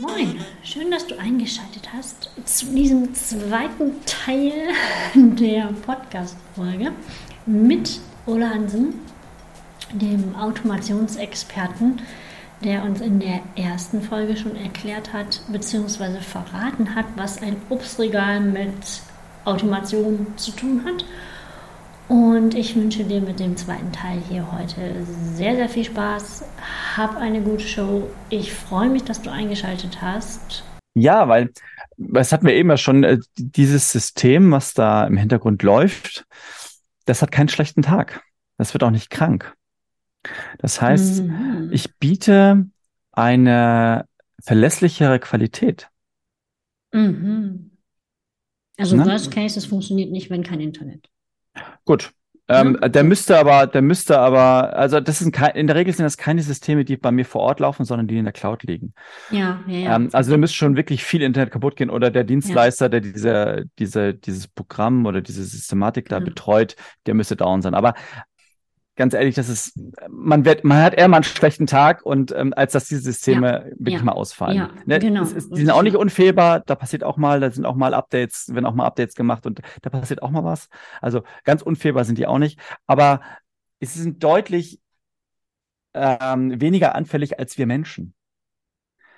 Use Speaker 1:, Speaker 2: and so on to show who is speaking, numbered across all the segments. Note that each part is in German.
Speaker 1: Moin, schön, dass du eingeschaltet hast zu diesem zweiten Teil der Podcast-Folge mit Ola Hansen, dem Automationsexperten, der uns in der ersten Folge schon erklärt hat bzw. verraten hat, was ein Obstregal mit Automation zu tun hat. Und ich wünsche dir mit dem zweiten Teil hier heute sehr, sehr viel Spaß. Hab eine gute Show. Ich freue mich, dass du eingeschaltet hast.
Speaker 2: Ja, weil, das hatten wir eben ja schon, äh, dieses System, was da im Hintergrund läuft, das hat keinen schlechten Tag. Das wird auch nicht krank. Das heißt, mhm. ich biete eine verlässlichere Qualität.
Speaker 1: Mhm. Also ne? Worst Case, es funktioniert nicht, wenn kein Internet.
Speaker 2: Gut. Ähm, ja. Der müsste aber, der müsste aber, also das sind in der Regel sind das keine Systeme, die bei mir vor Ort laufen, sondern die in der Cloud liegen.
Speaker 1: Ja, ja, ja.
Speaker 2: Ähm, also da müsste schon wirklich viel Internet kaputt gehen oder der Dienstleister, ja. der diese, diese, dieses Programm oder diese Systematik da ja. betreut, der müsste down sein. Aber ganz ehrlich, das ist, man wird, man hat eher mal einen schlechten Tag und ähm, als dass diese Systeme ja, wirklich ja, mal ausfallen. Ja, ne? genau. Ist, die sind auch nicht unfehlbar, da passiert auch mal, da sind auch mal Updates, werden auch mal Updates gemacht und da passiert auch mal was. Also ganz unfehlbar sind die auch nicht, aber es sind deutlich ähm, weniger anfällig als wir Menschen.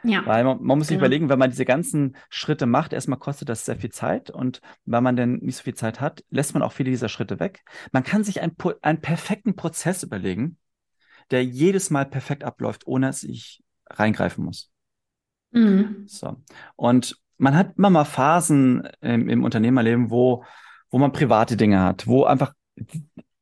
Speaker 2: Ja. Weil man, man muss sich genau. überlegen, wenn man diese ganzen Schritte macht, erstmal kostet das sehr viel Zeit und wenn man dann nicht so viel Zeit hat, lässt man auch viele dieser Schritte weg. Man kann sich einen, einen perfekten Prozess überlegen, der jedes Mal perfekt abläuft, ohne dass ich reingreifen muss. Mhm. So. Und man hat immer mal Phasen im, im Unternehmerleben, wo, wo man private Dinge hat, wo einfach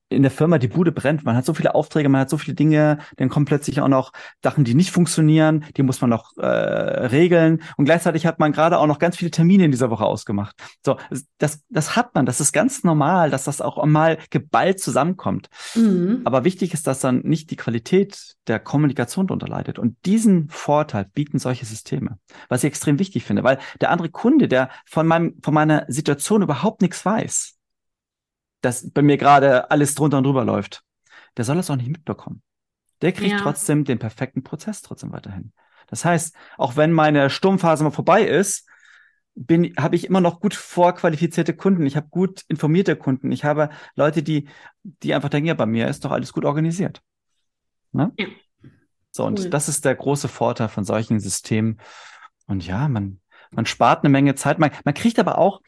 Speaker 2: in der Firma die Bude brennt. Man hat so viele Aufträge, man hat so viele Dinge, dann kommen plötzlich auch noch Sachen, die nicht funktionieren, die muss man noch äh, regeln. Und gleichzeitig hat man gerade auch noch ganz viele Termine in dieser Woche ausgemacht. So, das, das hat man, das ist ganz normal, dass das auch mal geballt zusammenkommt. Mhm. Aber wichtig ist, dass dann nicht die Qualität der Kommunikation darunter leidet. Und diesen Vorteil bieten solche Systeme, was ich extrem wichtig finde, weil der andere Kunde, der von meinem, von meiner Situation überhaupt nichts weiß, dass bei mir gerade alles drunter und drüber läuft, der soll das auch nicht mitbekommen. Der kriegt ja. trotzdem den perfekten Prozess trotzdem weiterhin. Das heißt, auch wenn meine Sturmphase mal vorbei ist, bin, habe ich immer noch gut vorqualifizierte Kunden. Ich habe gut informierte Kunden. Ich habe Leute, die, die einfach denken, ja, bei mir ist doch alles gut organisiert. Ne? Ja. So, und cool. das ist der große Vorteil von solchen Systemen. Und ja, man, man spart eine Menge Zeit. Man, man kriegt aber auch,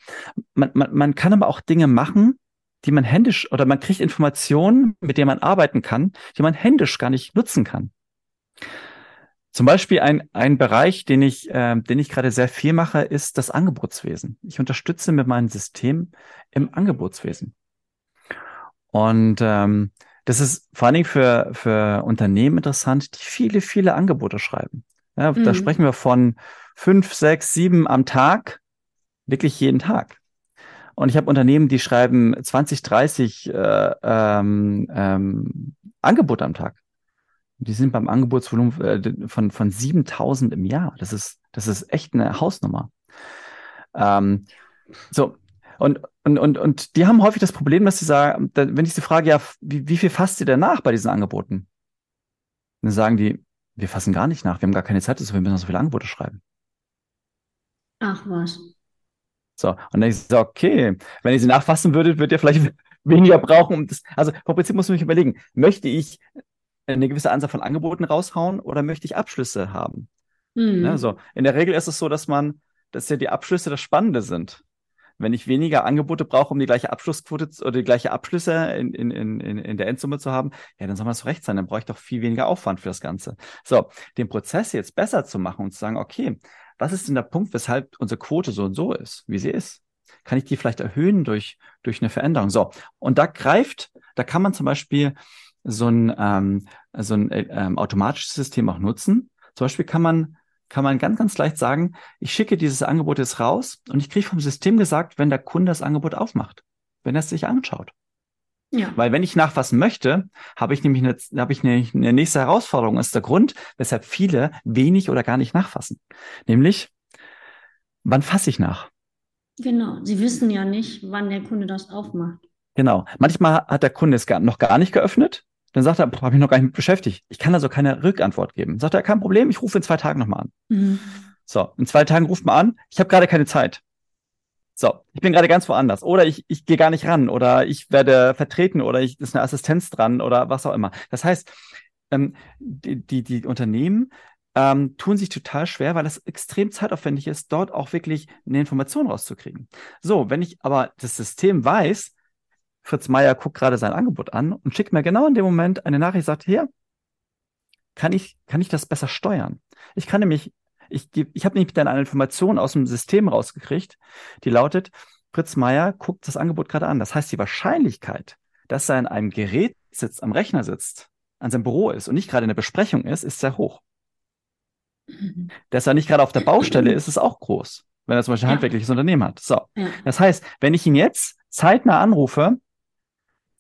Speaker 2: man, man, man kann aber auch Dinge machen, die man händisch oder man kriegt Informationen, mit denen man arbeiten kann, die man händisch gar nicht nutzen kann. Zum Beispiel ein, ein Bereich, den ich, äh, den ich gerade sehr viel mache, ist das Angebotswesen. Ich unterstütze mit meinem System im Angebotswesen. Und ähm, das ist vor allen Dingen für, für Unternehmen interessant, die viele, viele Angebote schreiben. Ja, mhm. Da sprechen wir von fünf, sechs, sieben am Tag, wirklich jeden Tag. Und ich habe Unternehmen, die schreiben 20, 30 äh, ähm, ähm, Angebote am Tag. Die sind beim Angebotsvolumen äh, von, von 7000 im Jahr. Das ist, das ist echt eine Hausnummer. Ähm, so. Und, und, und, und die haben häufig das Problem, dass sie sagen, wenn ich sie frage, ja, wie, wie viel fasst ihr denn nach bei diesen Angeboten? Dann sagen die, wir fassen gar nicht nach, wir haben gar keine Zeit, wir müssen so viele Angebote schreiben.
Speaker 1: Ach was.
Speaker 2: So, und dann ich so, okay, wenn ihr sie nachfassen würdet, würdet ihr vielleicht weniger brauchen. Um das, also vom Prinzip muss man sich überlegen, möchte ich eine gewisse Anzahl von Angeboten raushauen oder möchte ich Abschlüsse haben? Mhm. Ja, so. In der Regel ist es so, dass man, dass ja die Abschlüsse das Spannende sind. Wenn ich weniger Angebote brauche, um die gleiche Abschlussquote oder die gleiche Abschlüsse in, in, in, in der Endsumme zu haben, ja, dann soll man es recht sein. Dann brauche ich doch viel weniger Aufwand für das Ganze. So, den Prozess jetzt besser zu machen und zu sagen, okay, was ist denn der Punkt, weshalb unsere Quote so und so ist, wie sie ist? Kann ich die vielleicht erhöhen durch, durch eine Veränderung? So, und da greift, da kann man zum Beispiel so ein, ähm, so ein äh, ähm, automatisches System auch nutzen. Zum Beispiel kann man, kann man ganz, ganz leicht sagen, ich schicke dieses Angebot jetzt raus und ich kriege vom System gesagt, wenn der Kunde das Angebot aufmacht, wenn er es sich anschaut. Ja. Weil wenn ich nachfassen möchte, habe ich nämlich eine, habe ich eine, eine nächste Herausforderung. Das ist der Grund, weshalb viele wenig oder gar nicht nachfassen. Nämlich, wann fasse ich nach?
Speaker 1: Genau. Sie wissen ja nicht, wann der Kunde das aufmacht.
Speaker 2: Genau. Manchmal hat der Kunde es noch gar nicht geöffnet. Dann sagt er, habe ich noch gar nicht mit beschäftigt. Ich kann also keine Rückantwort geben. Sagt er, kein Problem, ich rufe in zwei Tagen nochmal an. Mhm. So, in zwei Tagen ruft man an, ich habe gerade keine Zeit. So, ich bin gerade ganz woanders. Oder ich, ich gehe gar nicht ran oder ich werde vertreten oder ich ist eine Assistenz dran oder was auch immer. Das heißt, ähm, die, die, die Unternehmen ähm, tun sich total schwer, weil es extrem zeitaufwendig ist, dort auch wirklich eine Information rauszukriegen. So, wenn ich aber das System weiß, Fritz Meier guckt gerade sein Angebot an und schickt mir genau in dem Moment eine Nachricht, sagt, hier, kann ich, kann ich das besser steuern? Ich kann nämlich ich, ich habe nämlich dann eine Information aus dem System rausgekriegt, die lautet, Fritz Meier guckt das Angebot gerade an. Das heißt, die Wahrscheinlichkeit, dass er an einem Gerät sitzt, am Rechner sitzt, an seinem Büro ist und nicht gerade in der Besprechung ist, ist sehr hoch. Mhm. Dass er nicht gerade auf der Baustelle ist, ist auch groß, wenn er zum Beispiel ein handwerkliches Unternehmen hat. So. Das heißt, wenn ich ihn jetzt zeitnah anrufe,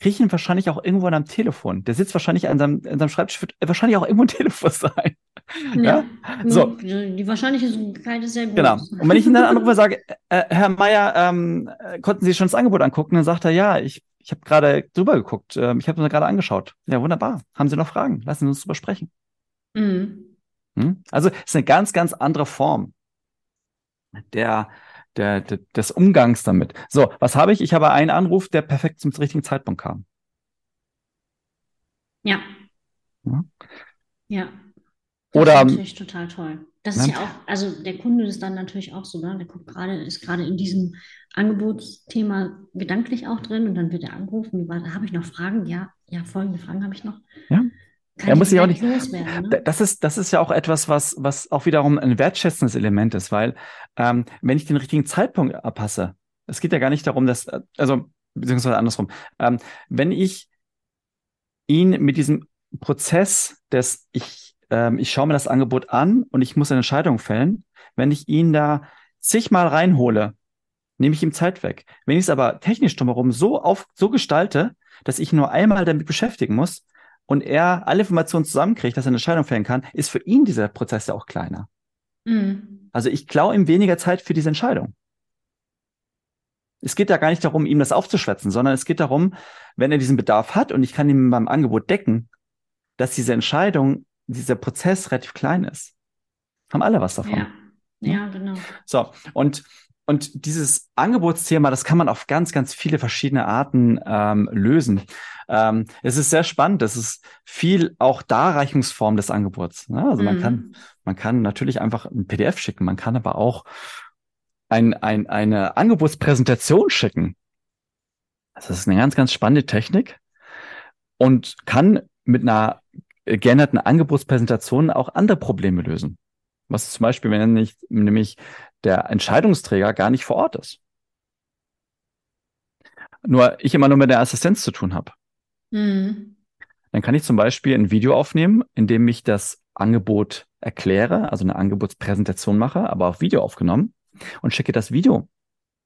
Speaker 2: kriege ich ihn wahrscheinlich auch irgendwo an einem Telefon. Der sitzt wahrscheinlich an seinem, an seinem Schreibtisch, wird wahrscheinlich auch irgendwo ein Telefon sein. Ja. ja?
Speaker 1: So. Die Wahrscheinlichkeit ist sehr groß.
Speaker 2: Genau. Und wenn ich ihn dann anrufe und sage, äh, Herr Meier, ähm, konnten Sie schon das Angebot angucken? Dann sagt er, ja, ich, ich habe gerade drüber geguckt. Ähm, ich habe mir gerade angeschaut. Ja, wunderbar. Haben Sie noch Fragen? Lassen Sie uns drüber sprechen. Mhm. Hm? Also, es ist eine ganz, ganz andere Form der, der, der, des Umgangs damit. So, was habe ich? Ich habe einen Anruf, der perfekt zum richtigen Zeitpunkt kam.
Speaker 1: Ja. Ja. ja.
Speaker 2: Das Oder, ist
Speaker 1: natürlich total toll. Das ist ja, auch, also der Kunde ist dann natürlich auch so, ne? der guckt gerade, ist gerade in diesem Angebotsthema gedanklich auch drin und dann wird er angerufen, da habe ich noch Fragen? Ja, ja, folgende Fragen habe ich noch.
Speaker 2: Ja. Kann er muss sich auch nicht loswerden. Ne? Das ist, das ist ja auch etwas, was, was auch wiederum ein wertschätzendes Element ist, weil ähm, wenn ich den richtigen Zeitpunkt abpasse, es geht ja gar nicht darum, dass, also beziehungsweise andersrum, ähm, wenn ich ihn mit diesem Prozess des, ich, ähm, ich schaue mir das Angebot an und ich muss eine Entscheidung fällen, wenn ich ihn da zigmal reinhole, nehme ich ihm Zeit weg. Wenn ich es aber technisch drumherum so auf, so gestalte, dass ich nur einmal damit beschäftigen muss, und er alle Informationen zusammenkriegt, dass er eine Entscheidung fällen kann, ist für ihn dieser Prozess ja auch kleiner. Mhm. Also ich klaue ihm weniger Zeit für diese Entscheidung. Es geht ja gar nicht darum, ihm das aufzuschwätzen, sondern es geht darum, wenn er diesen Bedarf hat und ich kann ihm beim Angebot decken, dass diese Entscheidung, dieser Prozess relativ klein ist. Haben alle was davon.
Speaker 1: Ja, ja genau.
Speaker 2: So, und und dieses Angebotsthema, das kann man auf ganz, ganz viele verschiedene Arten ähm, lösen. Ähm, es ist sehr spannend. Es ist viel auch Darreichungsform des Angebots. Ne? Also mhm. man kann, man kann natürlich einfach ein PDF schicken. Man kann aber auch ein, ein, eine Angebotspräsentation schicken. Das ist eine ganz, ganz spannende Technik und kann mit einer geänderten Angebotspräsentation auch andere Probleme lösen. Was zum Beispiel, wenn nicht, nämlich der Entscheidungsträger gar nicht vor Ort ist. Nur ich immer nur mit der Assistenz zu tun habe. Mhm. Dann kann ich zum Beispiel ein Video aufnehmen, in dem ich das Angebot erkläre, also eine Angebotspräsentation mache, aber auf Video aufgenommen und schicke das Video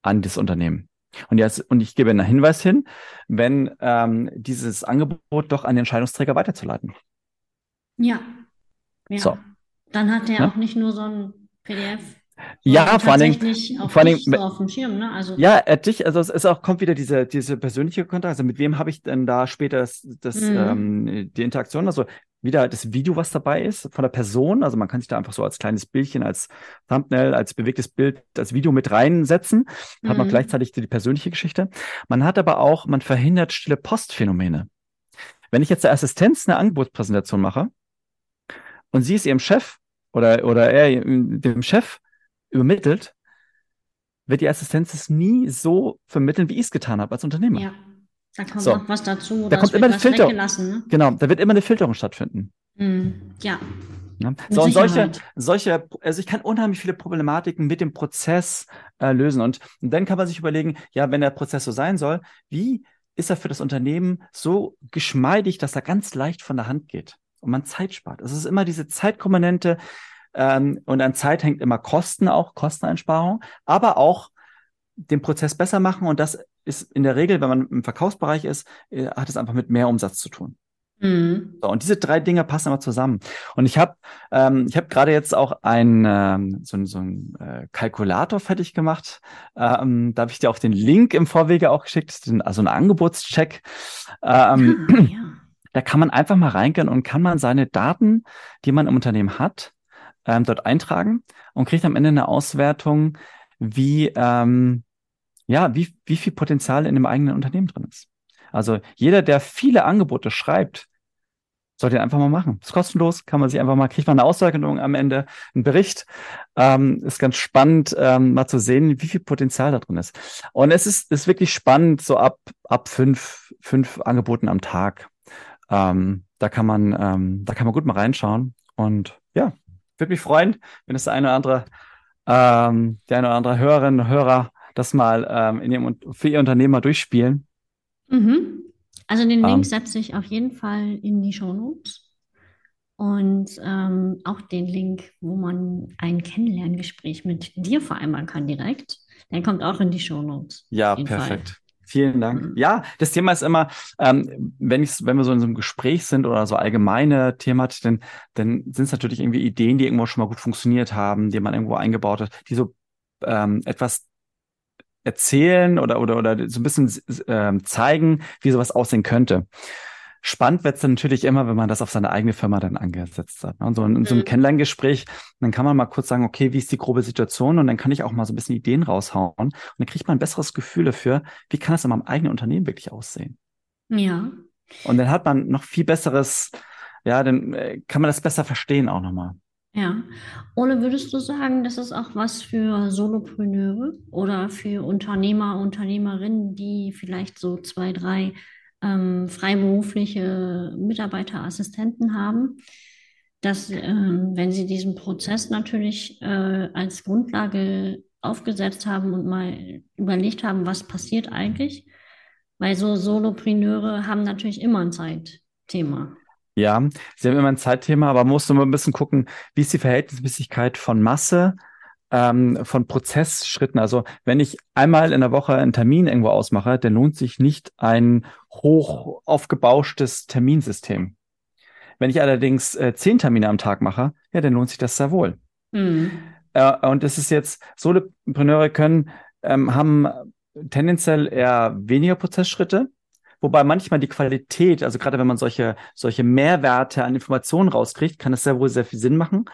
Speaker 2: an das Unternehmen. Und jetzt, und ich gebe einen Hinweis hin, wenn ähm, dieses Angebot doch an den Entscheidungsträger weiterzuleiten.
Speaker 1: Ja. ja. So. Dann hat er ja? auch nicht nur so ein PDF.
Speaker 2: Ja, vor allem,
Speaker 1: vor allem, so auf dem Schirm, ne?
Speaker 2: Also ja, dich, also es ist auch kommt wieder diese diese persönliche Kontakt. Also mit wem habe ich denn da später das, das mhm. ähm, die Interaktion? Also wieder das Video, was dabei ist von der Person. Also man kann sich da einfach so als kleines Bildchen, als Thumbnail, als bewegtes Bild, als Video mit reinsetzen. Mhm. Hat man mhm. gleichzeitig die persönliche Geschichte. Man hat aber auch, man verhindert stille Postphänomene. Wenn ich jetzt der Assistenz eine Angebotspräsentation mache und sie ist ihrem Chef oder, oder er dem Chef übermittelt, wird die Assistenz es nie so vermitteln, wie ich es getan habe als Unternehmer. Ja,
Speaker 1: da kommt so. noch was dazu.
Speaker 2: Da kommt immer eine Filterung. Ne? Genau, da wird immer eine Filterung stattfinden.
Speaker 1: Mhm. Ja.
Speaker 2: ja. So, und solche, solche, also ich kann unheimlich viele Problematiken mit dem Prozess äh, lösen. Und, und dann kann man sich überlegen, ja, wenn der Prozess so sein soll, wie ist er für das Unternehmen so geschmeidig, dass er ganz leicht von der Hand geht? Und man Zeit spart. Es ist immer diese Zeitkomponente ähm, und an Zeit hängt immer Kosten auch, Kosteneinsparung, aber auch den Prozess besser machen und das ist in der Regel, wenn man im Verkaufsbereich ist, äh, hat es einfach mit mehr Umsatz zu tun. Mhm. So, und diese drei Dinge passen immer zusammen. Und ich habe ähm, ich habe gerade jetzt auch ein ähm, so, so ein äh, Kalkulator fertig gemacht. Ähm, da habe ich dir auch den Link im Vorwege auch geschickt, also ein Angebotscheck. Ähm, ja, ja. Da kann man einfach mal reingehen und kann man seine Daten, die man im Unternehmen hat, ähm, dort eintragen und kriegt am Ende eine Auswertung, wie, ähm, ja, wie, wie viel Potenzial in dem eigenen Unternehmen drin ist. Also jeder, der viele Angebote schreibt, sollte einfach mal machen. Ist kostenlos, kann man sich einfach mal, kriegt man eine Auswertung am Ende, einen Bericht. Ähm, ist ganz spannend, ähm, mal zu sehen, wie viel Potenzial da drin ist. Und es ist, ist wirklich spannend, so ab, ab fünf, fünf Angeboten am Tag. Ähm, da kann man, ähm, da kann man gut mal reinschauen. Und ja, würde mich freuen, wenn es der eine oder andere, ähm, der eine oder andere Hörerin, Hörer das mal ähm, in ihrem, für ihr Unternehmen mal durchspielen.
Speaker 1: Mhm. Also den Link ähm, setze ich auf jeden Fall in die Show Notes. Und ähm, auch den Link, wo man ein Kennenlerngespräch mit dir vereinbaren kann direkt. Der kommt auch in die Show Notes.
Speaker 2: Ja, perfekt. Fall. Vielen Dank. Mhm. Ja, das Thema ist immer, ähm, wenn ich, wenn wir so in so einem Gespräch sind oder so allgemeine Thematik, dann, dann sind es natürlich irgendwie Ideen, die irgendwo schon mal gut funktioniert haben, die man irgendwo eingebaut hat, die so ähm, etwas erzählen oder, oder, oder so ein bisschen äh, zeigen, wie sowas aussehen könnte. Spannend wird es dann natürlich immer, wenn man das auf seine eigene Firma dann angesetzt hat. Ne? Und so in, in so einem mhm. Kennenlerngespräch, dann kann man mal kurz sagen, okay, wie ist die grobe Situation? Und dann kann ich auch mal so ein bisschen Ideen raushauen. Und dann kriegt man ein besseres Gefühl dafür, wie kann das in meinem eigenen Unternehmen wirklich aussehen?
Speaker 1: Ja.
Speaker 2: Und dann hat man noch viel besseres, ja, dann äh, kann man das besser verstehen auch nochmal.
Speaker 1: Ja. Ole, würdest du sagen, das ist auch was für Solopreneure oder für Unternehmer, Unternehmerinnen, die vielleicht so zwei, drei ähm, freiberufliche Mitarbeiterassistenten haben, dass, ähm, wenn sie diesen Prozess natürlich äh, als Grundlage aufgesetzt haben und mal überlegt haben, was passiert eigentlich, weil so Solopreneure haben natürlich immer ein Zeitthema.
Speaker 2: Ja, sie haben immer ein Zeitthema, aber man muss nur ein bisschen gucken, wie ist die Verhältnismäßigkeit von Masse, ähm, von Prozessschritten. Also wenn ich einmal in der Woche einen Termin irgendwo ausmache, dann lohnt sich nicht ein hoch aufgebauschtes Terminsystem. Wenn ich allerdings äh, zehn Termine am Tag mache, ja, dann lohnt sich das sehr wohl. Mhm. Äh, und es ist jetzt, Solopreneure können, ähm, haben tendenziell eher weniger Prozessschritte, Wobei manchmal die Qualität, also gerade wenn man solche, solche Mehrwerte an Informationen rauskriegt, kann es sehr wohl sehr viel Sinn machen.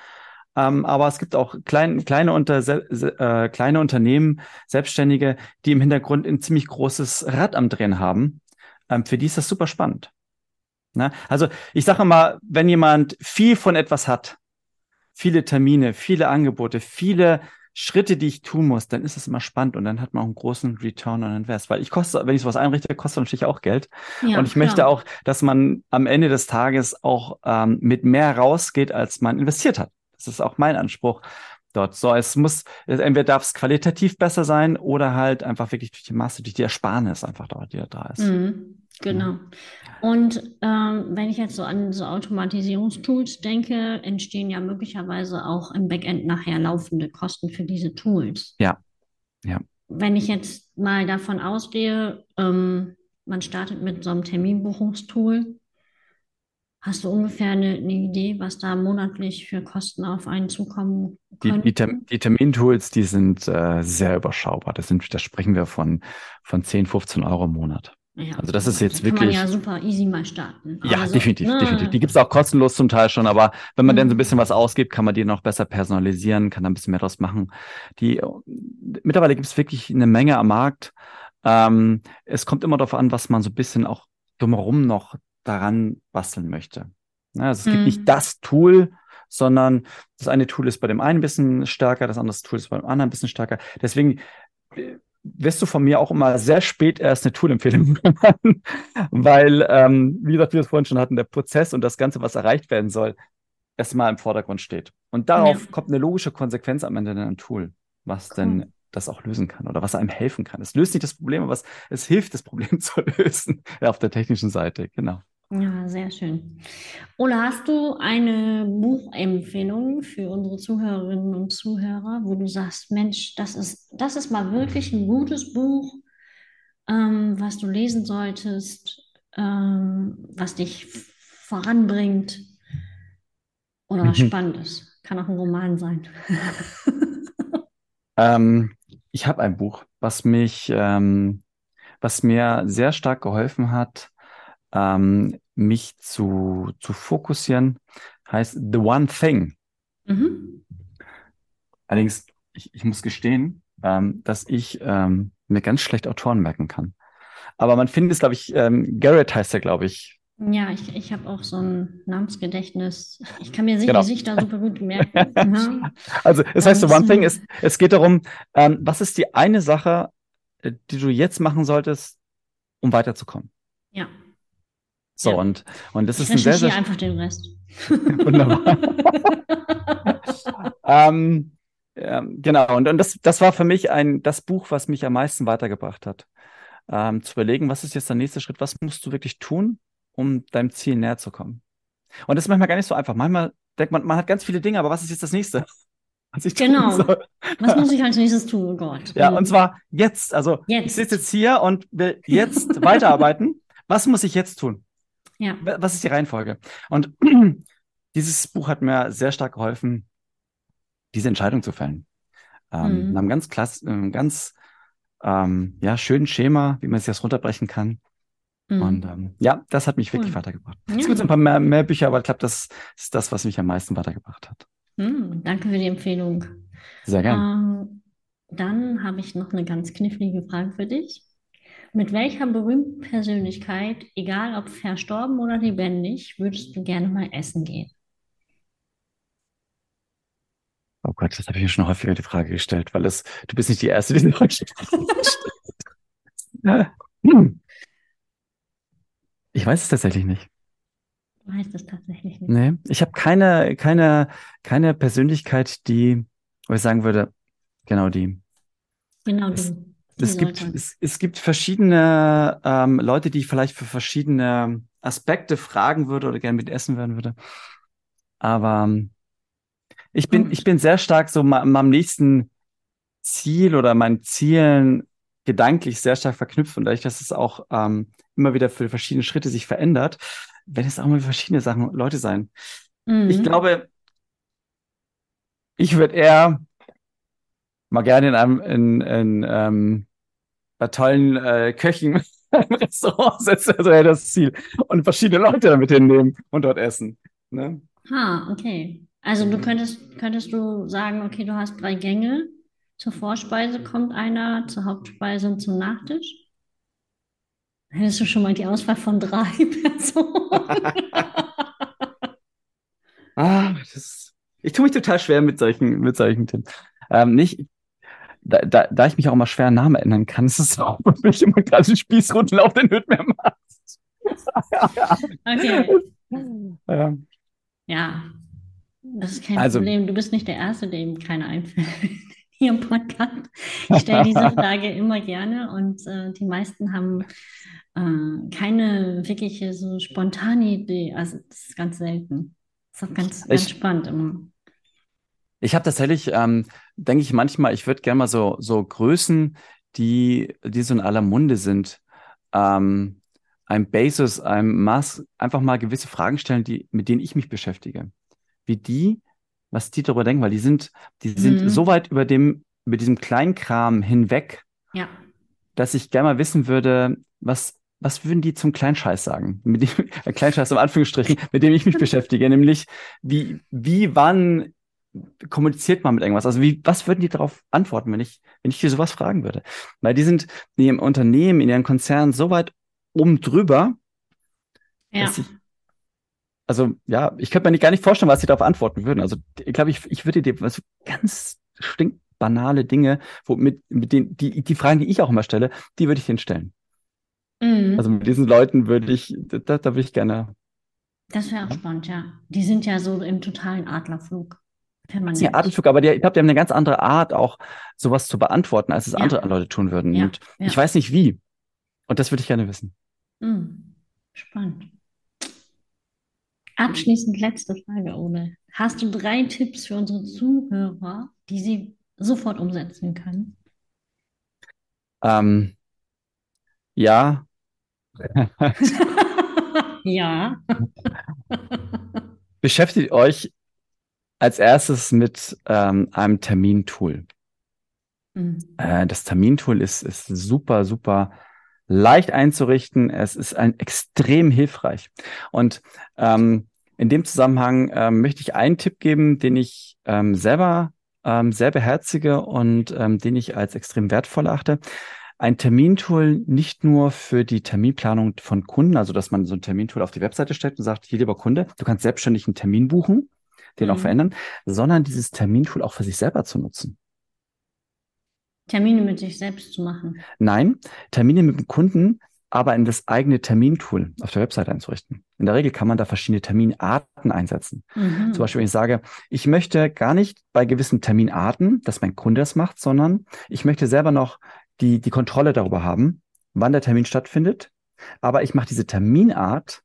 Speaker 2: Ähm, aber es gibt auch klein, kleine, unter, äh, kleine Unternehmen, Selbstständige, die im Hintergrund ein ziemlich großes Rad am Drehen haben. Ähm, für die ist das super spannend. Ne? Also ich sage mal, wenn jemand viel von etwas hat, viele Termine, viele Angebote, viele Schritte, die ich tun muss, dann ist es immer spannend und dann hat man auch einen großen Return on Invest. Weil ich koste, wenn ich sowas einrichte, kostet natürlich auch Geld. Ja, und ich klar. möchte auch, dass man am Ende des Tages auch ähm, mit mehr rausgeht, als man investiert hat. Das ist auch mein Anspruch dort. So, es muss, entweder darf es qualitativ besser sein oder halt einfach wirklich durch die Masse, durch die Ersparnis einfach dort, die da ist.
Speaker 1: Mhm. Genau. Und ähm, wenn ich jetzt so an so Automatisierungstools denke, entstehen ja möglicherweise auch im Backend nachher laufende Kosten für diese Tools.
Speaker 2: Ja, ja.
Speaker 1: Wenn ich jetzt mal davon ausgehe, ähm, man startet mit so einem Terminbuchungstool, hast du ungefähr eine, eine, Idee, was da monatlich für Kosten auf einen zukommen
Speaker 2: können? Die, die, die Termintools, die sind äh, sehr überschaubar. Das sind, da sprechen wir von, von 10, 15 Euro im Monat. Ja, also das ist jetzt wirklich.
Speaker 1: Kann man ja super easy mal starten.
Speaker 2: Ja, also, definitiv, ne. definitiv. Die gibt es auch kostenlos zum Teil schon, aber wenn man mhm. dann so ein bisschen was ausgibt, kann man die noch besser personalisieren, kann da ein bisschen mehr draus machen. Die mittlerweile gibt es wirklich eine Menge am Markt. Ähm, es kommt immer darauf an, was man so ein bisschen auch drumherum noch daran basteln möchte. Ja, also es mhm. gibt nicht mhm. das Tool, sondern das eine Tool ist bei dem einen ein bisschen stärker, das andere Tool ist beim anderen ein bisschen stärker. Deswegen äh, wirst du von mir auch immer sehr spät erst eine Tool-Empfehlung bekommen, weil, ähm, wie gesagt, wir es vorhin schon hatten, der Prozess und das Ganze, was erreicht werden soll, erstmal im Vordergrund steht. Und darauf ja. kommt eine logische Konsequenz am Ende in einem Tool, was cool. denn das auch lösen kann oder was einem helfen kann. Es löst nicht das Problem, aber es, es hilft, das Problem zu lösen ja, auf der technischen Seite. Genau.
Speaker 1: Ja, sehr schön. Ola, hast du eine Buchempfehlung für unsere Zuhörerinnen und Zuhörer, wo du sagst, Mensch, das ist, das ist mal wirklich ein gutes Buch, ähm, was du lesen solltest, ähm, was dich voranbringt oder was mhm. Spannendes? Kann auch ein Roman sein.
Speaker 2: ähm, ich habe ein Buch, was mich, ähm, was mir sehr stark geholfen hat, ähm, mich zu, zu fokussieren, heißt The One Thing. Mhm. Allerdings, ich, ich muss gestehen, ähm, dass ich ähm, mir ganz schlecht Autoren merken kann. Aber man findet es, glaube ich, ähm, Garrett heißt er, glaube ich.
Speaker 1: Ja, ich, ich habe auch so ein Namensgedächtnis. Ich kann mir genau. Gesichter super gut merken.
Speaker 2: Mhm. Also es heißt so One Thing, es, es geht darum, ähm, was ist die eine Sache, äh, die du jetzt machen solltest, um weiterzukommen?
Speaker 1: Ja.
Speaker 2: So, ja. und, und das
Speaker 1: ich
Speaker 2: ist ein sehr, sehr...
Speaker 1: einfach den Rest.
Speaker 2: Wunderbar. ähm, ja, genau, und, und das, das war für mich ein, das Buch, was mich am meisten weitergebracht hat. Ähm, zu überlegen, was ist jetzt der nächste Schritt, was musst du wirklich tun, um deinem Ziel näher zu kommen. Und das ist manchmal gar nicht so einfach. Manchmal denkt man, man hat ganz viele Dinge, aber was ist jetzt das nächste?
Speaker 1: Was genau. Was muss ich als nächstes tun? Oh Gott.
Speaker 2: Ja, und zwar jetzt. Also jetzt. ich sitze jetzt hier und will jetzt weiterarbeiten. Was muss ich jetzt tun?
Speaker 1: Ja.
Speaker 2: Was ist die Reihenfolge? Und dieses Buch hat mir sehr stark geholfen, diese Entscheidung zu fällen. Ähm, mhm. einem ganz klass, einem ganz ähm, ja, schönen Schema, wie man sich das runterbrechen kann. Mhm. Und ähm, ja, das hat mich wirklich weitergebracht. Ja. Es gibt ein paar mehr, mehr Bücher, aber ich glaube, das ist das, was mich am meisten weitergebracht hat.
Speaker 1: Mhm, danke für die Empfehlung.
Speaker 2: Sehr gerne.
Speaker 1: Ähm, dann habe ich noch eine ganz knifflige Frage für dich. Mit welcher berühmten Persönlichkeit, egal ob verstorben oder lebendig, würdest du gerne mal essen gehen?
Speaker 2: Oh Gott, das habe ich mir schon häufiger die Frage gestellt, weil es, du bist nicht die Erste, die diese Frage stellt. Ich weiß es tatsächlich nicht.
Speaker 1: Du weißt es tatsächlich nicht.
Speaker 2: Nee, ich habe keine, keine, keine Persönlichkeit, die, wo ich sagen würde, genau die.
Speaker 1: Genau
Speaker 2: die. Es, es gibt, es, es gibt verschiedene ähm, Leute, die ich vielleicht für verschiedene Aspekte fragen würde oder gerne mit essen werden würde. Aber ähm, ich bin, ich bin sehr stark so meinem nächsten Ziel oder meinen Zielen gedanklich sehr stark verknüpft und dadurch, dass es auch ähm, immer wieder für verschiedene Schritte sich verändert, werden es auch mal verschiedene Sachen, Leute sein. Mhm. Ich glaube, ich würde eher mal gerne in einem, in, in, ähm, bei tollen äh, Köchen im Restaurant sitzen, also wäre das Ziel. Und verschiedene Leute damit hinnehmen und dort essen. Ne?
Speaker 1: Ha, okay. Also du könntest, könntest du sagen, okay, du hast drei Gänge. Zur Vorspeise kommt einer, zur Hauptspeise und zum Nachtisch. Hättest du schon mal die Auswahl von drei Personen?
Speaker 2: ah, das, ich tue mich total schwer mit solchen, mit solchen Themen. Ähm, nicht, da, da, da ich mich auch immer schwer Namen erinnern kann, ist es auch für mich immer gerade ein Spießrutenlauf, den macht.
Speaker 1: okay. Ja. ja. Das ist kein also, Problem. Du bist nicht der Erste, dem keine einfällt hier im Podcast. Ich stelle diese Frage immer gerne und äh, die meisten haben äh, keine wirkliche so spontane Idee. Also das ist ganz selten. Das ist auch ganz, ganz ich, spannend immer.
Speaker 2: Ich habe tatsächlich, ähm, denke ich manchmal, ich würde gerne mal so, so Größen, die, die so in aller Munde sind, ähm, ein Basis, ein Maß, einfach mal gewisse Fragen stellen, die, mit denen ich mich beschäftige wie die, was die darüber denken, weil die sind, die sind mhm. so weit über dem, über diesem Kleinkram hinweg,
Speaker 1: ja.
Speaker 2: dass ich gerne mal wissen würde, was, was würden die zum Kleinscheiß sagen? Mit dem, Kleinscheiß im Anführungsstrichen, mit dem ich mich beschäftige, nämlich wie, wie, wann kommuniziert man mit irgendwas? Also wie, was würden die darauf antworten, wenn ich, wenn ich dir sowas fragen würde? Weil die sind in ihrem Unternehmen, in ihren Konzernen so weit oben drüber,
Speaker 1: ja. dass ich
Speaker 2: also ja, ich könnte mir nicht, gar nicht vorstellen, was sie darauf antworten würden. Also ich glaube, ich, ich würde dir was ganz stinkbanale Dinge, wo mit, mit den, die, die Fragen, die ich auch immer stelle, die würde ich denen stellen. Mhm. Also mit diesen Leuten würde ich, da, da würde ich gerne.
Speaker 1: Das wäre auch spannend, ja. Die sind ja so im totalen Adlerflug.
Speaker 2: Permanent. Ja, Adlerflug, aber die, ich glaube, die haben eine ganz andere Art, auch sowas zu beantworten, als es ja. andere Leute tun würden. Ja. Und ich weiß nicht wie. Und das würde ich gerne wissen.
Speaker 1: Mhm. Spannend. Abschließend letzte Frage, Ole. Hast du drei Tipps für unsere Zuhörer, die sie sofort umsetzen können?
Speaker 2: Ähm, ja.
Speaker 1: ja.
Speaker 2: Beschäftigt euch als erstes mit ähm, einem Termintool. Mhm. Äh, das Termintool ist, ist super, super leicht einzurichten. Es ist ein extrem hilfreich. Und ähm, in dem Zusammenhang ähm, möchte ich einen Tipp geben, den ich ähm, selber ähm, sehr beherzige und ähm, den ich als extrem wertvoll achte. Ein Termintool nicht nur für die Terminplanung von Kunden, also dass man so ein Termintool auf die Webseite stellt und sagt, hier lieber Kunde, du kannst selbstständig einen Termin buchen, den mhm. auch verändern, sondern dieses Termintool auch für sich selber zu nutzen.
Speaker 1: Termine mit sich selbst zu machen.
Speaker 2: Nein, Termine mit dem Kunden aber in das eigene Termintool auf der Website einzurichten. In der Regel kann man da verschiedene Terminarten einsetzen. Mhm. Zum Beispiel, wenn ich sage, ich möchte gar nicht bei gewissen Terminarten, dass mein Kunde das macht, sondern ich möchte selber noch die, die Kontrolle darüber haben, wann der Termin stattfindet. Aber ich mache diese Terminart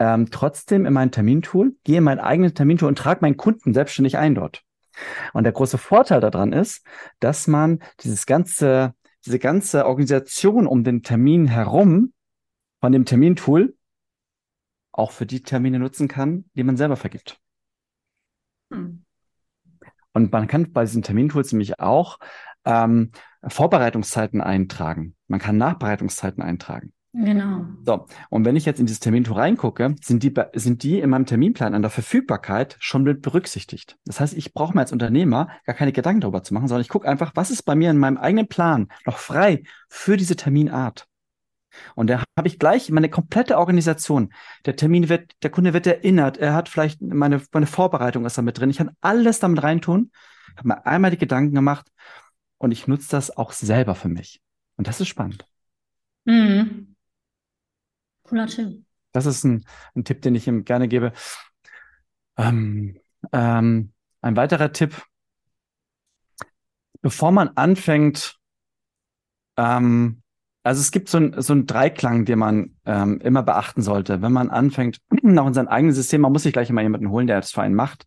Speaker 2: ähm, trotzdem in mein Termintool, gehe in mein eigenes Termintool und trage meinen Kunden selbstständig ein dort. Und der große Vorteil daran ist, dass man dieses ganze diese ganze Organisation um den Termin herum von dem Termintool auch für die Termine nutzen kann, die man selber vergibt. Hm. Und man kann bei diesen Termintools nämlich auch ähm, Vorbereitungszeiten eintragen. Man kann Nachbereitungszeiten eintragen.
Speaker 1: Genau.
Speaker 2: So, und wenn ich jetzt in dieses Termintool reingucke, sind die, sind die in meinem Terminplan an der Verfügbarkeit schon mit berücksichtigt. Das heißt, ich brauche mir als Unternehmer gar keine Gedanken darüber zu machen, sondern ich gucke einfach, was ist bei mir in meinem eigenen Plan noch frei für diese Terminart. Und da habe ich gleich meine komplette Organisation. Der Termin wird, der Kunde wird erinnert, er hat vielleicht meine, meine Vorbereitung ist da mit drin. Ich kann alles damit reintun, habe mir einmal die Gedanken gemacht und ich nutze das auch selber für mich. Und das ist spannend.
Speaker 1: Mhm.
Speaker 2: Das ist ein, ein Tipp, den ich ihm gerne gebe. Ähm, ähm, ein weiterer Tipp. Bevor man anfängt, ähm, also es gibt so ein, so ein Dreiklang, den man ähm, immer beachten sollte, wenn man anfängt, auch in sein eigenes System, man muss sich gleich immer jemanden holen, der das für einen macht.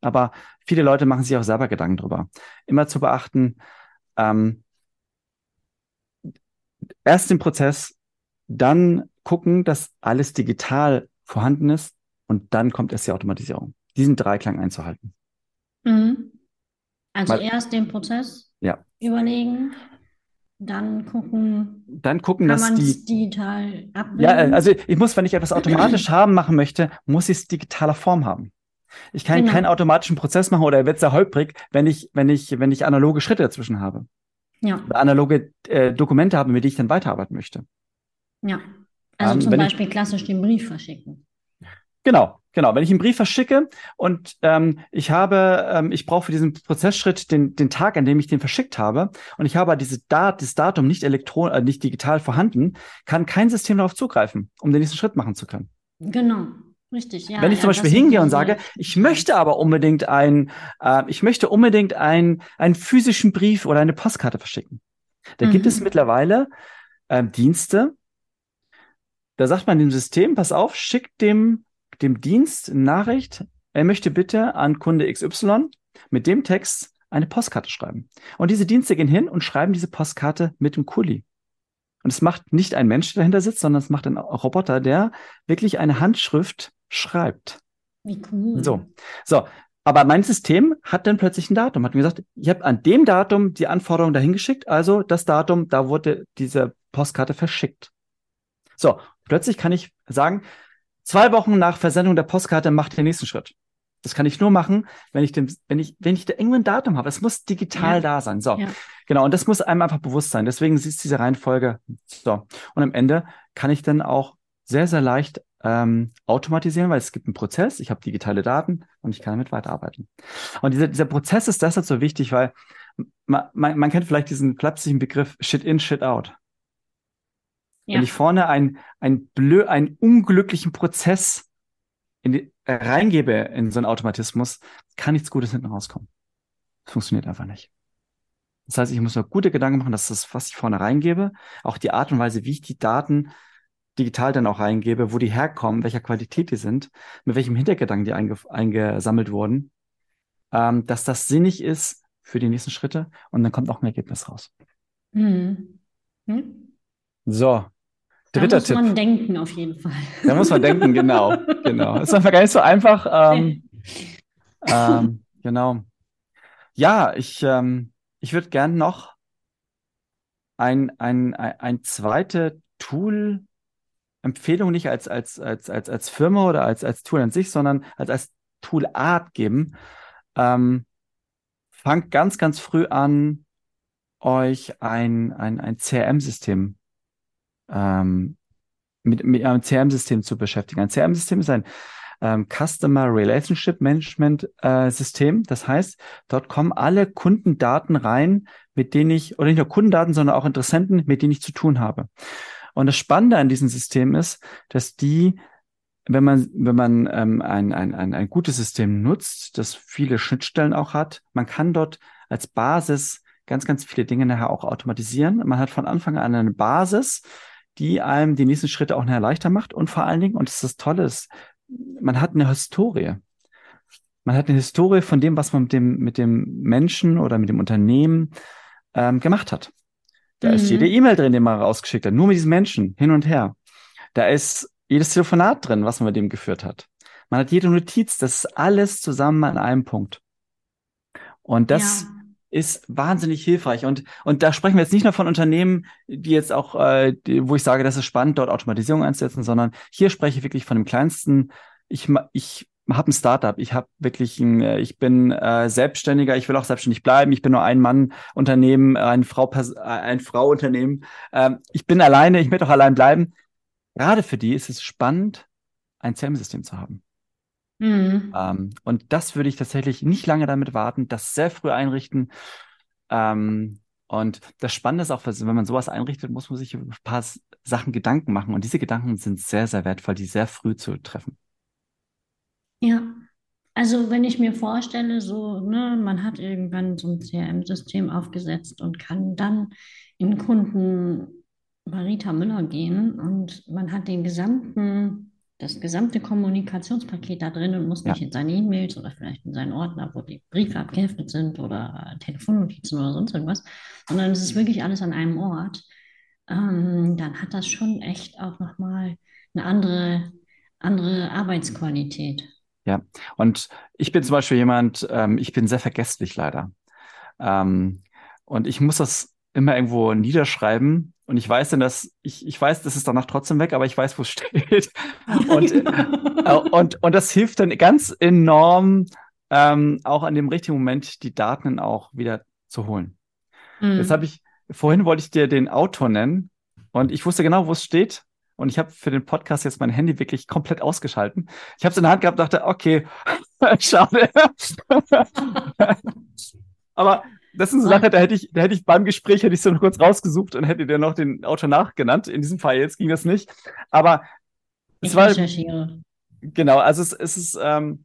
Speaker 2: Aber viele Leute machen sich auch selber Gedanken drüber. Immer zu beachten, ähm, erst den Prozess, dann gucken, dass alles digital vorhanden ist und dann kommt erst die Automatisierung. Diesen Dreiklang einzuhalten.
Speaker 1: Mhm. Also Weil, erst den Prozess
Speaker 2: ja.
Speaker 1: überlegen, dann gucken.
Speaker 2: Dann gucken, dass die
Speaker 1: digital abbilden.
Speaker 2: Ja, also ich muss, wenn ich etwas automatisch haben machen möchte, muss ich es digitaler Form haben. Ich kann genau. keinen automatischen Prozess machen oder wird sehr holprig, wenn ich, wenn ich, wenn ich analoge Schritte dazwischen habe.
Speaker 1: Ja.
Speaker 2: Analoge äh, Dokumente habe, mit denen ich dann weiterarbeiten möchte.
Speaker 1: Ja. Also ähm, zum Beispiel ich, klassisch den Brief verschicken.
Speaker 2: Genau, genau. Wenn ich einen Brief verschicke und ähm, ich habe, ähm, ich brauche für diesen Prozessschritt den, den Tag, an dem ich den verschickt habe, und ich habe diese Dat das Datum nicht elektron, äh, nicht digital vorhanden, kann kein System darauf zugreifen, um den nächsten Schritt machen zu können.
Speaker 1: Genau. Richtig, ja.
Speaker 2: Wenn ich
Speaker 1: ja,
Speaker 2: zum Beispiel hingehe und sage, ich möchte aber unbedingt ein, äh, ich möchte unbedingt ein, einen physischen Brief oder eine Postkarte verschicken. Da mhm. gibt es mhm. mittlerweile äh, Dienste, da sagt man dem System, pass auf, schickt dem, dem Dienst eine Nachricht, er möchte bitte an Kunde XY mit dem Text eine Postkarte schreiben. Und diese Dienste gehen hin und schreiben diese Postkarte mit dem Kuli. Und es macht nicht ein Mensch, der dahinter sitzt, sondern es macht ein Roboter, der wirklich eine Handschrift schreibt.
Speaker 1: Wie cool.
Speaker 2: So. So. Aber mein System hat dann plötzlich ein Datum, hat mir gesagt, ich habe an dem Datum die Anforderung dahin geschickt, also das Datum, da wurde diese Postkarte verschickt. So, Plötzlich kann ich sagen, zwei Wochen nach Versendung der Postkarte macht den nächsten Schritt. Das kann ich nur machen, wenn ich dem, wenn ich, wenn ich da irgendwo ein Datum habe. Es muss digital ja. da sein. So. Ja. Genau. Und das muss einem einfach bewusst sein. Deswegen ist diese Reihenfolge so. Und am Ende kann ich dann auch sehr, sehr leicht ähm, automatisieren, weil es gibt einen Prozess, ich habe digitale Daten und ich kann damit weiterarbeiten. Und dieser, dieser Prozess ist deshalb so wichtig, weil man, man, man kennt vielleicht diesen klapsigen Begriff Shit in, Shit out. Ja. Wenn ich vorne ein, ein blö, einen unglücklichen Prozess in die, äh, reingebe in so einen Automatismus, kann nichts Gutes hinten rauskommen. Das funktioniert einfach nicht. Das heißt, ich muss mir gute Gedanken machen, dass das, was ich vorne reingebe, auch die Art und Weise, wie ich die Daten digital dann auch reingebe, wo die herkommen, welcher Qualität die sind, mit welchem Hintergedanken die einge eingesammelt wurden, ähm, dass das sinnig ist für die nächsten Schritte und dann kommt auch ein Ergebnis raus.
Speaker 1: Mhm. Hm?
Speaker 2: So, Dritter Tipp.
Speaker 1: Da muss man denken, auf jeden Fall.
Speaker 2: Da muss man denken, genau. genau. Ist einfach gar nicht so einfach. Ähm, ähm, genau. Ja, ich, ähm, ich würde gern noch ein, ein, ein, ein zweites Tool Empfehlung nicht als, als, als, als, als Firma oder als, als Tool an sich, sondern als, als Toolart geben. Ähm, fangt ganz, ganz früh an, euch ein, ein, ein CRM-System ähm, mit, mit einem CRM-System zu beschäftigen. Ein CRM-System ist ein ähm, Customer Relationship Management äh, System. Das heißt, dort kommen alle Kundendaten rein, mit denen ich, oder nicht nur Kundendaten, sondern auch Interessenten, mit denen ich zu tun habe. Und das Spannende an diesem System ist, dass die wenn man, wenn man ähm, ein, ein, ein, ein gutes System nutzt, das viele Schnittstellen auch hat, man kann dort als Basis ganz, ganz viele Dinge nachher auch automatisieren. Man hat von Anfang an eine Basis, die einem die nächsten Schritte auch nachher leichter macht. Und vor allen Dingen, und das ist das Tolle, ist, man hat eine Historie. Man hat eine Historie von dem, was man mit dem, mit dem Menschen oder mit dem Unternehmen ähm, gemacht hat. Da mhm. ist jede E-Mail drin, die man rausgeschickt hat, nur mit diesen Menschen hin und her. Da ist jedes Telefonat drin, was man mit dem geführt hat. Man hat jede Notiz, das ist alles zusammen an einem Punkt. Und das ja. Ist wahnsinnig hilfreich. Und, und da sprechen wir jetzt nicht nur von Unternehmen, die jetzt auch, äh, die, wo ich sage, das ist spannend, dort Automatisierung einzusetzen, sondern hier spreche ich wirklich von dem kleinsten. Ich, ich habe ein Startup, ich habe wirklich ein, äh, ich bin äh, Selbstständiger, ich will auch selbstständig bleiben, ich bin nur ein Mann Unternehmen, ein Frau ein Frau Unternehmen. Ähm, ich bin alleine, ich möchte auch allein bleiben gerade für die ist es spannend, ein CRM-System zu haben. Mhm. Ähm, und das würde ich tatsächlich nicht lange damit warten, das sehr früh einrichten. Ähm, und das Spannende ist auch, wenn man sowas einrichtet, muss man sich über ein paar Sachen Gedanken machen. Und diese Gedanken sind sehr, sehr wertvoll, die sehr früh zu treffen.
Speaker 1: Ja, also wenn ich mir vorstelle, so, ne, man hat irgendwann so ein CRM-System aufgesetzt und kann dann in Kunden Marita Müller gehen und man hat den gesamten, das gesamte Kommunikationspaket da drin und muss nicht in seine E-Mails oder vielleicht in seinen Ordner, wo die Briefe abgeheftet sind oder Telefonnotizen oder sonst irgendwas, sondern es ist wirklich alles an einem Ort. Ähm, dann hat das schon echt auch nochmal eine andere, andere Arbeitsqualität.
Speaker 2: Ja, und ich bin zum Beispiel jemand, ähm, ich bin sehr vergesslich leider. Ähm, und ich muss das immer irgendwo niederschreiben, und ich weiß dann, dass ich, ich weiß, das ist danach trotzdem weg, aber ich weiß, wo es steht. und, äh, und, und das hilft dann ganz enorm, ähm, auch an dem richtigen Moment die Daten auch wieder zu holen. Mhm. Jetzt habe ich, vorhin wollte ich dir den Autor nennen und ich wusste genau, wo es steht. Und ich habe für den Podcast jetzt mein Handy wirklich komplett ausgeschalten. Ich habe es in der Hand gehabt, dachte, okay, schade. aber das ist eine Sache, da hätte ich, da hätte ich beim Gespräch hätte ich so noch kurz rausgesucht und hätte dir noch den Autor nachgenannt. In diesem Fall jetzt ging das nicht. Aber es ich war. Recherchiere. Genau, also es, es ist, ähm,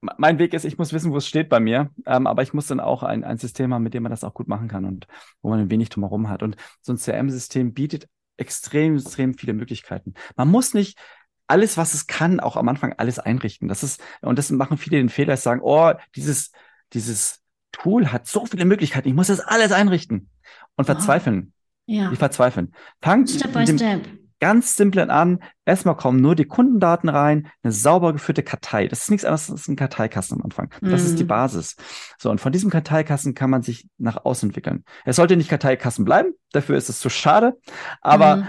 Speaker 2: mein Weg ist, ich muss wissen, wo es steht bei mir, ähm, aber ich muss dann auch ein, ein System haben, mit dem man das auch gut machen kann und wo man ein wenig drumherum hat. Und so ein CRM-System bietet extrem, extrem viele Möglichkeiten. Man muss nicht alles, was es kann, auch am Anfang alles einrichten. Das ist, und das machen viele den Fehler, sagen, oh, dieses, dieses Tool hat so viele Möglichkeiten, ich muss das alles einrichten und verzweifeln. Ja. Die verzweifeln. Fangt Step by Step. Ganz simplen an. Erstmal kommen nur die Kundendaten rein, eine sauber geführte Kartei. Das ist nichts anderes als ein Karteikasten am Anfang. Das mm. ist die mhm. Basis. So, und von diesem Karteikasten kann man sich nach außen entwickeln. Es sollte nicht Karteikasten bleiben, dafür ist es zu schade, aber mm.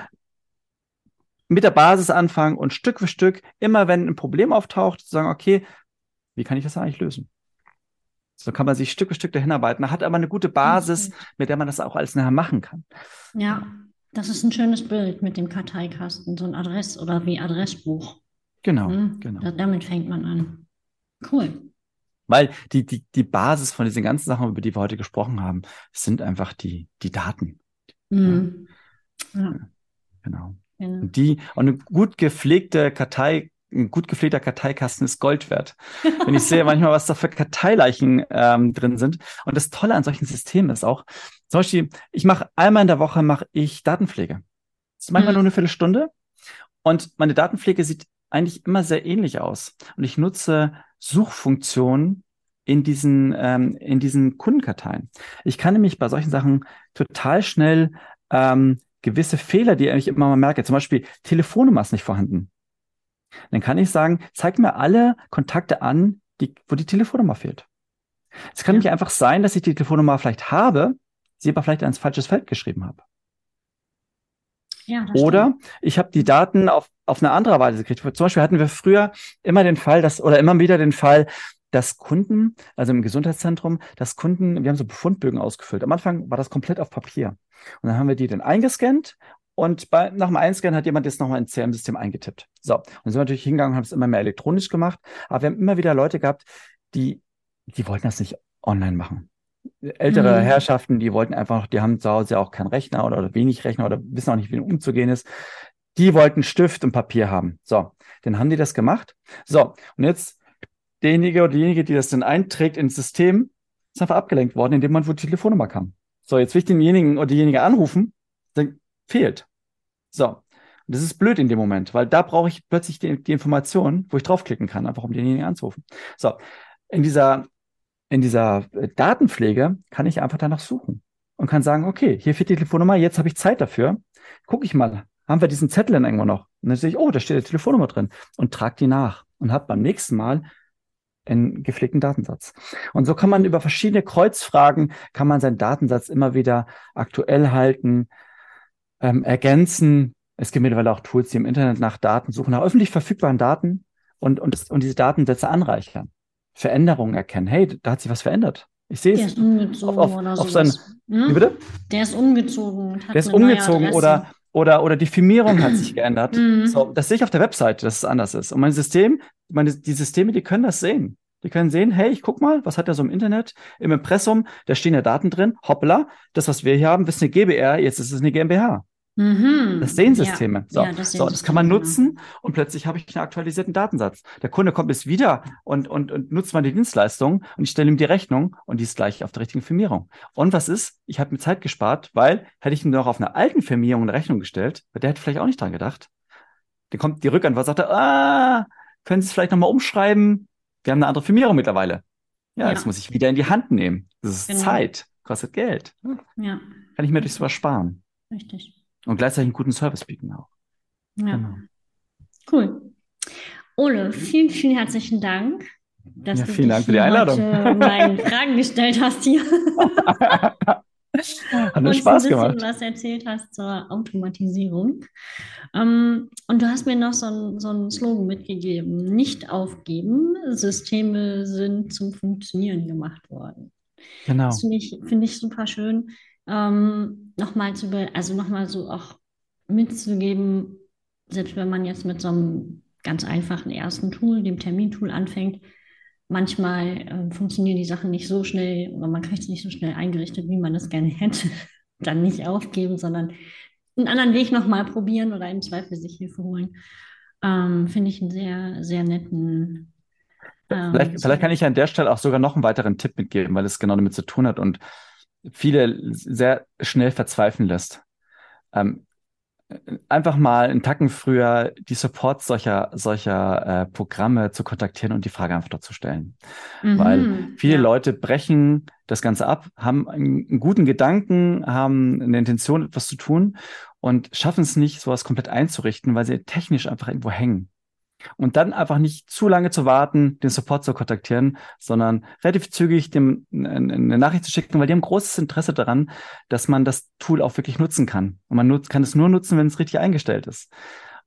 Speaker 2: mit der Basis anfangen und Stück für Stück, immer wenn ein Problem auftaucht, zu sagen, okay, wie kann ich das eigentlich lösen? So kann man sich Stück für Stück dahin arbeiten, hat aber eine gute Basis, mit der man das auch alles nachher machen kann.
Speaker 1: Ja, das ist ein schönes Bild mit dem Karteikasten, so ein Adress- oder wie Adressbuch.
Speaker 2: Genau, hm? genau.
Speaker 1: Da, damit fängt man an. Cool.
Speaker 2: Weil die, die, die Basis von diesen ganzen Sachen, über die wir heute gesprochen haben, sind einfach die, die Daten. Mhm. Ja. Genau. Ja. Und die, und eine gut gepflegte Kartei ein gut gepflegter Karteikasten ist Gold wert. Wenn ich sehe manchmal, was da für Karteileichen ähm, drin sind. Und das Tolle an solchen Systemen ist auch, zum Beispiel, ich mache einmal in der Woche mache ich Datenpflege. Das ist manchmal mhm. nur eine Viertelstunde. Und meine Datenpflege sieht eigentlich immer sehr ähnlich aus. Und ich nutze Suchfunktionen in diesen, ähm, in diesen Kundenkarteien. Ich kann nämlich bei solchen Sachen total schnell ähm, gewisse Fehler, die ich immer mal merke, zum Beispiel Telefonnummer ist nicht vorhanden. Dann kann ich sagen, zeig mir alle Kontakte an, die, wo die Telefonnummer fehlt. Es kann ja. nämlich einfach sein, dass ich die Telefonnummer vielleicht habe, sie aber vielleicht ins falsches Feld geschrieben habe. Ja, oder stimmt. ich habe die Daten auf, auf eine andere Weise gekriegt. Zum Beispiel hatten wir früher immer den Fall, dass, oder immer wieder den Fall, dass Kunden, also im Gesundheitszentrum, dass Kunden, wir haben so Befundbögen ausgefüllt. Am Anfang war das komplett auf Papier. Und dann haben wir die dann eingescannt und bei, nach dem Einscannen hat jemand das nochmal ins CRM-System eingetippt. So, und sind wir natürlich hingegangen und haben es immer mehr elektronisch gemacht. Aber wir haben immer wieder Leute gehabt, die, die wollten das nicht online machen. Ältere mhm. Herrschaften, die wollten einfach, die haben zu Hause auch keinen Rechner oder, oder wenig Rechner oder wissen auch nicht, wie umzugehen ist. Die wollten Stift und Papier haben. So, dann haben die das gemacht. So, und jetzt derjenige oder diejenige, die das dann einträgt ins System, ist einfach abgelenkt worden, indem man wo die Telefonnummer kam. So, jetzt will ich denjenigen oder diejenige anrufen, fehlt. So. Und das ist blöd in dem Moment, weil da brauche ich plötzlich die, die Information, wo ich draufklicken kann, einfach um denjenigen anzurufen. So. In dieser, in dieser äh, Datenpflege kann ich einfach danach suchen und kann sagen, okay, hier fehlt die Telefonnummer, jetzt habe ich Zeit dafür. Gucke ich mal, haben wir diesen Zettel dann irgendwo noch? Und dann sehe ich, oh, da steht die Telefonnummer drin und trage die nach und habe beim nächsten Mal einen gepflegten Datensatz. Und so kann man über verschiedene Kreuzfragen, kann man seinen Datensatz immer wieder aktuell halten, ähm, ergänzen. Es gibt mittlerweile auch Tools, die im Internet nach Daten suchen, nach öffentlich verfügbaren Daten und, und, und diese Datensätze anreichern. Veränderungen erkennen. Hey, da hat sich was verändert. Ich sehe es.
Speaker 1: Auf, auf, auf sein, hm? Wie bitte? Der ist umgezogen.
Speaker 2: Der ist umgezogen oder, oder, oder die Firmierung hat sich geändert. Mhm. So, das sehe ich auf der Webseite, dass es anders ist. Und mein System, meine, die Systeme, die können das sehen. Die können sehen, hey, ich guck mal, was hat er so im Internet? Im Impressum, da stehen ja Daten drin. Hoppla, das, was wir hier haben, ist eine GBR, jetzt ist es eine GmbH. Mhm. Das sehen Systeme. Ja. So, ja, das, so, das kann man nutzen und plötzlich habe ich einen aktualisierten Datensatz. Der Kunde kommt jetzt wieder und, und, und nutzt meine Dienstleistung und ich stelle ihm die Rechnung und die ist gleich auf der richtigen Firmierung. Und was ist? Ich habe mir Zeit gespart, weil hätte ich ihm noch auf einer alten Firmierung eine Rechnung gestellt, der hätte vielleicht auch nicht dran gedacht. Dann kommt die Rückantwort, sagt er, ah, können Sie es vielleicht nochmal umschreiben? Wir haben eine andere Firmierung mittlerweile. Ja, ja, das muss ich wieder in die Hand nehmen. Das ist genau. Zeit, kostet Geld. Ja. Kann ich mir durch sowas sparen. Richtig. Und gleichzeitig einen guten Service bieten auch.
Speaker 1: Ja. Genau. Cool. Ole, vielen, vielen herzlichen Dank.
Speaker 2: Dass ja, vielen Dank für die Einladung.
Speaker 1: meine Fragen gestellt hast hier.
Speaker 2: Hat mir Spaß gemacht.
Speaker 1: was erzählt hast zur Automatisierung. Ähm, und du hast mir noch so, ein, so einen Slogan mitgegeben: Nicht aufgeben, Systeme sind zum Funktionieren gemacht worden. Genau. Das finde ich, find ich super schön ähm, nochmal zu, also nochmal so auch mitzugeben, selbst wenn man jetzt mit so einem ganz einfachen ersten Tool, dem Termintool anfängt, manchmal äh, funktionieren die Sachen nicht so schnell oder man kriegt es nicht so schnell eingerichtet, wie man es gerne hätte. Dann nicht aufgeben, sondern einen anderen Weg nochmal probieren oder im Zweifel sich Hilfe holen. Ähm, Finde ich einen sehr, sehr netten.
Speaker 2: Ähm, vielleicht, vielleicht kann ich an der Stelle auch sogar noch einen weiteren Tipp mitgeben, weil es genau damit zu tun hat. Und viele sehr schnell verzweifeln lässt. Ähm, einfach mal einen Tacken früher die Supports solcher, solcher äh, Programme zu kontaktieren und die Frage einfach dort zu stellen. Mhm, Weil viele ja. Leute brechen das Ganze ab, haben einen, einen guten Gedanken, haben eine Intention, etwas zu tun und schaffen es nicht, sowas komplett einzurichten, weil sie technisch einfach irgendwo hängen. Und dann einfach nicht zu lange zu warten, den Support zu kontaktieren, sondern relativ zügig dem eine Nachricht zu schicken, weil die haben großes Interesse daran, dass man das Tool auch wirklich nutzen kann. Und man nutzt, kann es nur nutzen, wenn es richtig eingestellt ist.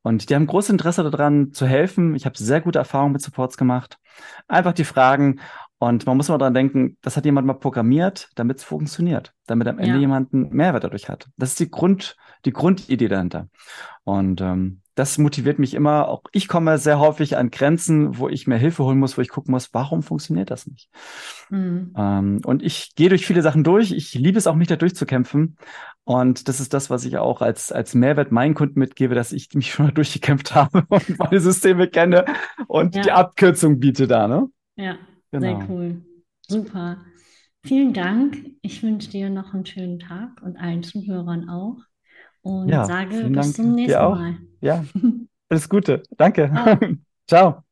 Speaker 2: Und die haben großes Interesse daran zu helfen. Ich habe sehr gute Erfahrungen mit Supports gemacht. Einfach die Fragen. Und man muss mal daran denken, das hat jemand mal programmiert, damit es funktioniert, damit am Ende ja. jemand einen Mehrwert dadurch hat. Das ist die Grund, die Grundidee dahinter. Und ähm, das motiviert mich immer. Auch ich komme sehr häufig an Grenzen, wo ich mir Hilfe holen muss, wo ich gucken muss, warum funktioniert das nicht? Mhm. Ähm, und ich gehe durch viele Sachen durch. Ich liebe es auch, mich da durchzukämpfen. Und das ist das, was ich auch als, als Mehrwert meinen Kunden mitgebe, dass ich mich schon durchgekämpft habe und meine Systeme kenne und ja. die Abkürzung biete da. Ne?
Speaker 1: Ja, genau. sehr cool. Super. Vielen Dank. Ich wünsche dir noch einen schönen Tag und allen Zuhörern auch und ja, sage bis Dank zum nächsten Mal.
Speaker 2: Ja, alles Gute. Danke. Ciao. Ciao.